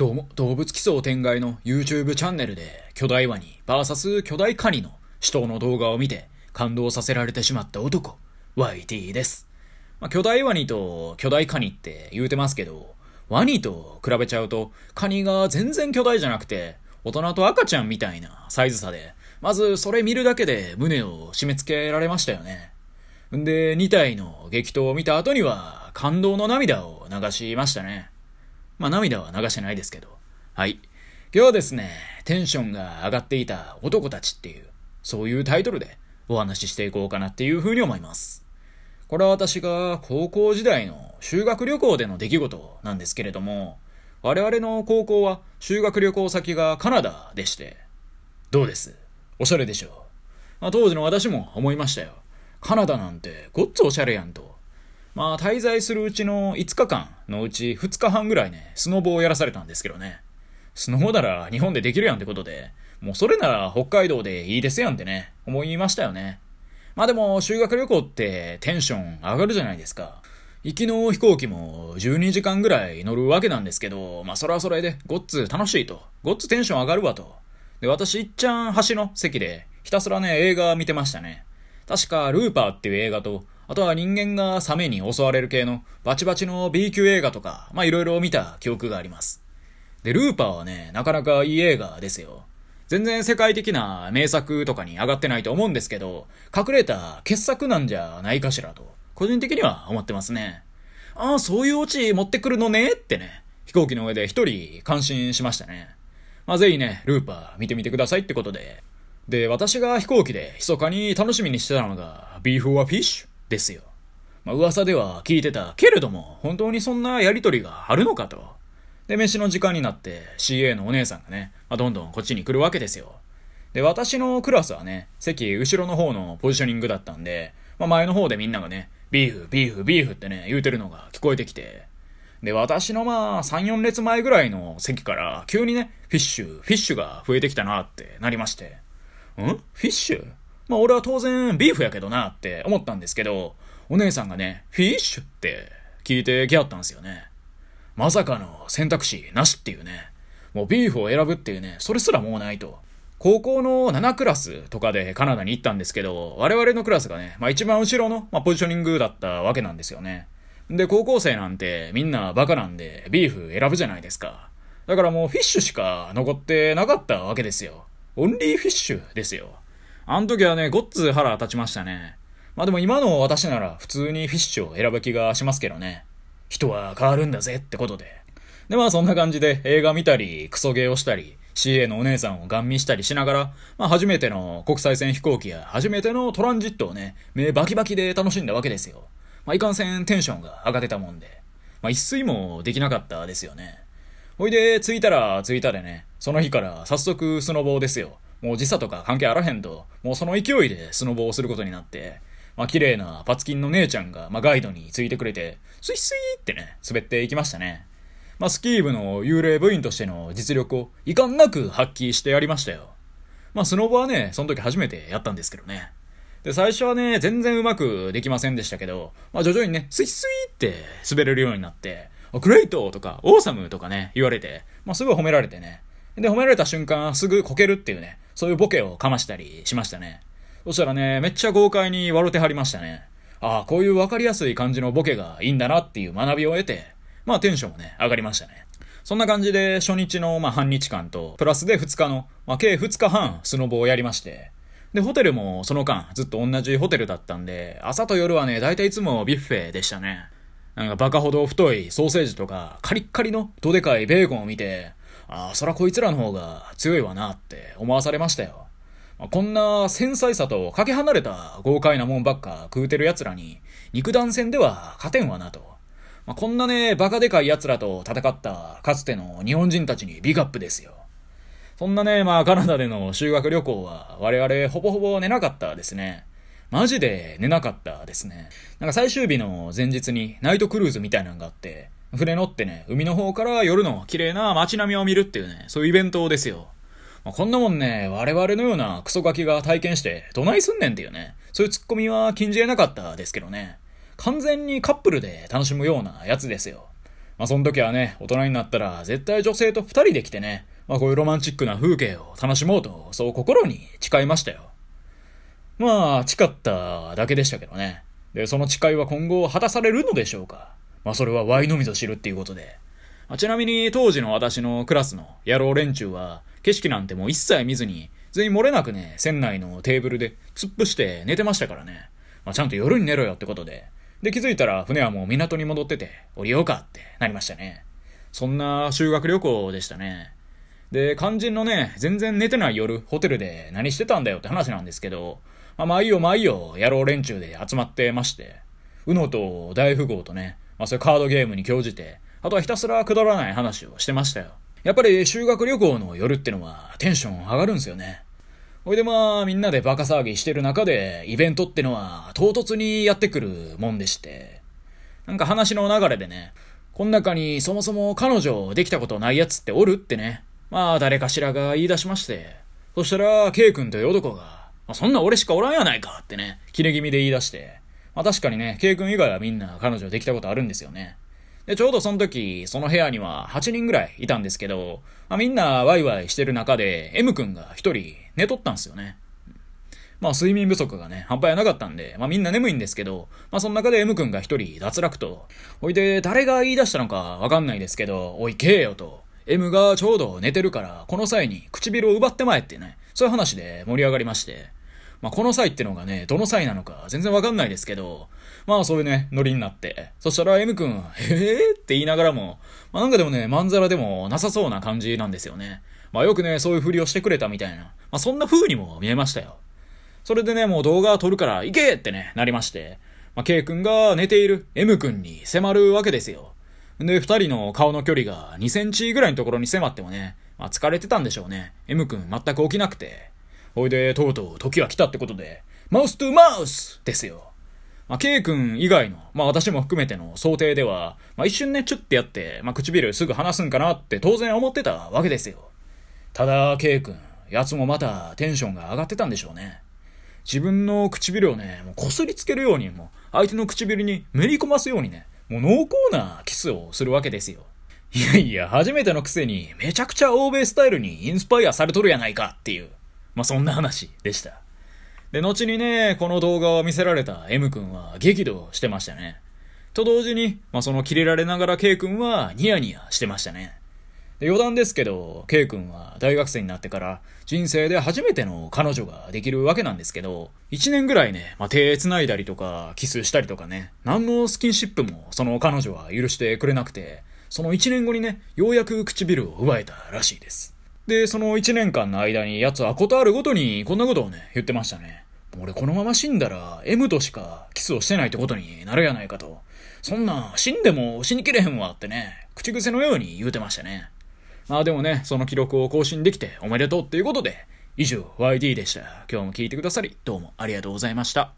どうも、動物奇想天外の YouTube チャンネルで巨大ワニ VS 巨大カニの死闘の動画を見て感動させられてしまった男、YT です。まあ、巨大ワニと巨大カニって言うてますけど、ワニと比べちゃうとカニが全然巨大じゃなくて大人と赤ちゃんみたいなサイズ差で、まずそれ見るだけで胸を締め付けられましたよね。んで、2体の激闘を見た後には感動の涙を流しましたね。まあ涙は流してないですけど。はい。今日はですね、テンションが上がっていた男たちっていう、そういうタイトルでお話ししていこうかなっていうふうに思います。これは私が高校時代の修学旅行での出来事なんですけれども、我々の高校は修学旅行先がカナダでして、どうです？おしゃれでしょう？まあ、当時の私も思いましたよ。カナダなんてごっつおしゃれやんと。まあ、滞在するうちの5日間のうち2日半ぐらいね、スノボをやらされたんですけどね。スノボなら日本でできるやんってことで、もうそれなら北海道でいいですやんってね、思いましたよね。まあでも、修学旅行ってテンション上がるじゃないですか。行きの飛行機も12時間ぐらい乗るわけなんですけど、まあそれはそれでごっつ楽しいと。ごっつテンション上がるわと。で、私、いっちゃん端の席でひたすらね、映画見てましたね。確か、ルーパーっていう映画と、あとは人間がサメに襲われる系のバチバチの B 級映画とか、まあいろいろ見た記憶があります。で、ルーパーはね、なかなかいい映画ですよ。全然世界的な名作とかに上がってないと思うんですけど、隠れた傑作なんじゃないかしらと、個人的には思ってますね。ああ、そういうオチ持ってくるのね？ってね、飛行機の上で一人感心しましたね。まあ、ぜひね、ルーパー見てみてくださいってことで。で、私が飛行機で密かに楽しみにしてたのが、 beef or fish ですよ。まあ、噂では聞いてたけれども、本当にそんなやりとりがあるのかと。で、飯の時間になって CA のお姉さんがね、まあ、どんどんこっちに来るわけですよ。で、私のクラスはね、席後ろの方のポジショニングだったんで、まあ、前の方でみんながね、ビーフ、ビーフ、ビーフってね、言うてるのが聞こえてきて、で、私のまあ、3、4列前ぐらいの席から、急にね、フィッシュ、フィッシュが増えてきたなってなりまして、ん？フィッシュ？まあ俺は当然ビーフやけどなって思ったんですけど、お姉さんがね、フィッシュって聞いてき合ったんですよね。まさかの選択肢なしっていうね。もうビーフを選ぶっていうね、それすらもうないと。高校の7クラスとかでカナダに行ったんですけど、我々のクラスがね、まあ一番後ろの、まあ、ポジショニングだったわけなんですよね。で、高校生なんてみんなバカなんでビーフ選ぶじゃないですか。だからもうフィッシュしか残ってなかったわけですよ。 only fish ですよ。あの時はね、ごっつ腹立ちましたね。まあでも今の私なら普通にフィッシュを選ぶ気がしますけどね。人は変わるんだぜってことで。でまあそんな感じで映画見たり、クソゲーをしたり、CA のお姉さんをガン見したりしながら、まあ初めての国際線飛行機や初めてのトランジットをね、目バキバキで楽しんだわけですよ。まあいかんせんテンションが上がってたもんで。まあ一睡もできなかったですよね。ほいで、着いたら着いたでね、その日から早速スノボーですよ。もう時差とか関係あらへんと、もうその勢いでスノボをすることになって、まあ綺麗なパツキンの姉ちゃんが、まあガイドについてくれて、スイスイってね、滑っていきましたね。まあスキー部の幽霊部員としての実力を遺憾なく発揮してやりましたよ。まあスノボはね、その時初めてやったんですけどね。で、最初はね、全然うまくできませんでしたけど、まあ徐々にね、スイスイって滑れるようになって、グレイトとか、オーサムとかね、言われて、まあすぐ褒められてね。で、褒められた瞬間、すぐこけるっていうね、そういうボケをかましたりしましたね。そしたらね、めっちゃ豪快に笑ってはりましたね。ああ、こういうわかりやすい感じのボケがいいんだなっていう学びを得て、まあテンションもね、上がりましたね。そんな感じで初日のまあ半日間と、プラスで2日の、まあ計2日半スノボをやりまして、で、ホテルもその間ずっと同じホテルだったんで、朝と夜はね、だいたいいつもビュッフェでしたね。なんかバカほど太いソーセージとか、カリッカリのどでかいベーコンを見て、ああ、そらこいつらの方が強いわなって思わされましたよ。まあ、こんな繊細さとかけ離れた豪快なもんばっか食うてる奴らに、肉弾戦では勝てんわなと。まあ、こんなね、バカでかい奴らと戦ったかつての日本人たちにビッグアップですよ。そんなね、まあカナダでの修学旅行は我々ほぼほぼ寝なかったですね。マジで寝なかったですね。なんか最終日の前日にナイトクルーズみたいなのがあって、船乗ってね、海の方から夜の綺麗な街並みを見るっていうね、そういうイベントですよ。まあ、こんなもんね、我々のようなクソガキが体験して、どないすんねんっていうね、そういうツッコミは禁じ得なかったですけどね。完全にカップルで楽しむようなやつですよ。まあその時はね、大人になったら絶対女性と二人で来てね、まあこういうロマンチックな風景を楽しもうと、そう心に誓いましたよ。まあ、誓っただけでしたけどね。で、その誓いは今後果たされるのでしょうかまあそれはワイのみぞ知るっていうことで。あ、ちなみに当時の私のクラスの野郎連中は、景色なんてもう一切見ずに、全員漏れなくね、船内のテーブルで突っ伏して寝てましたからね。まあ、ちゃんと夜に寝ろよってことで。で、気づいたら船はもう港に戻ってて、降りようかってなりましたね。そんな修学旅行でしたね。で、肝心のね、全然寝てない夜、ホテルで何してたんだよって話なんですけど、まあ、まあいいよまあいいよ、野郎連中で集まってまして、うのと大富豪とね、まあそういうカードゲームに興じて、あとはひたすらくだらない話をしてましたよ。やっぱり修学旅行の夜ってのはテンション上がるんですよね。ほいでまあ、みんなでバカ騒ぎしてる中で、イベントってのは唐突にやってくるもんでして、なんか話の流れでね、こん中にそもそも彼女できたことないやつっておるってね、まあ誰かしらが言い出しまして、そしたら、K 君という男が、ま、そんな俺しかおらんやないかってね、切れ気味で言い出して、まあ確かにね、K 君以外はみんな彼女できたことあるんですよね。で、ちょうどその時、その部屋には8人ぐらいいたんですけど、まあ、みんなワイワイしてる中で、M 君が一人寝とったんですよね。まあ睡眠不足がね、半端やなかったんで、まあみんな眠いんですけど、まあその中で M 君が一人脱落と。おいで、誰が言い出したのかわかんないですけど、おい、けえよと。M がちょうど寝てるから、この際に唇を奪ってまえってね、そういう話で盛り上がりまして。まあこの際ってのがね、どの際なのか全然わかんないですけど、まあそういうね、ノリになって。そしたら M 君、へえって言いながらも、まあなんかでもね、まんざらでもなさそうな感じなんですよね。まあよくね、そういうふりをしてくれたみたいな。まあそんな風にも見えましたよ。それでね、もう動画撮るから行けってね、なりまして。まあ K 君が寝ている M 君に迫るわけですよ。で、二人の顔の距離が2センチぐらいのところに迫ってもね、まあ疲れてたんでしょうね。M 君全く起きなくて。ほいで、とうとう時は来たってことで、マウストゥマウスですよ。まあ、K 君以外の、まあ私も含めての想定では、まあ一瞬ね、チュッてやって、まあ唇すぐ離すんかなって当然思ってたわけですよ。ただ、K 君、奴もまたテンションが上がってたんでしょうね。自分の唇をね、もう擦りつけるように、もう相手の唇にめり込ますようにね、もう濃厚なキスをするわけですよ。いやいや、初めてのくせにめちゃくちゃ欧米スタイルにインスパイアされとるやないかっていう、まあそんな話でした。で、後にね、この動画を見せられた M 君は激怒してましたね。と同時に、まあ、そのキレられながら K 君はニヤニヤしてましたね。で余談ですけど、K 君は大学生になってから人生で初めての彼女ができるわけなんですけど、1年ぐらいね、まあ、手繋いだりとか、キスしたりとかね、何のスキンシップもその彼女は許してくれなくて、その1年後にね、ようやく唇を奪えたらしいです。で、その1年間の間に奴はことあるごとにこんなことをね、言ってましたね。俺このまま死んだら M としかキスをしてないってことになるやないかと。そんな死んでも死にきれへんわってね、口癖のように言うてましたね。まあでもね、その記録を更新できておめでとうっていうことで、以上 YD でした。今日も聞いてくださり、どうもありがとうございました。